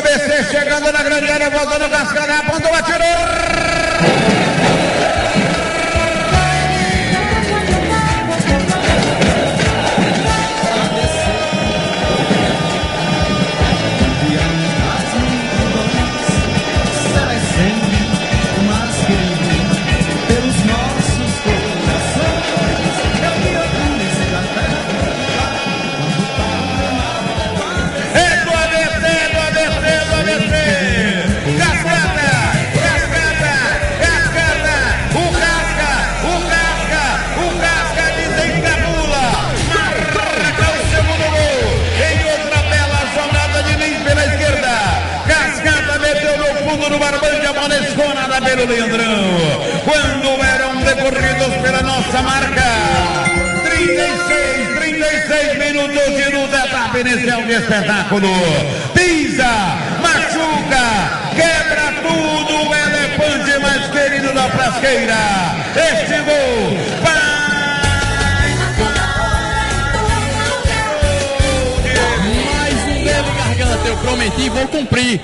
ABC chegando na grande área, voltando Cascavel, apontou, atirou. No fundo do barbante, a bola escorada pelo Leandrão. Quando eram decorridos pela nossa marca. 36, 36 minutos de luta, etapa inicial de espetáculo. Pisa, machuca, quebra tudo, o elefante mais querido da frasqueira. Este gol vai. Mais um dele, garganta. Eu prometi vou cumprir.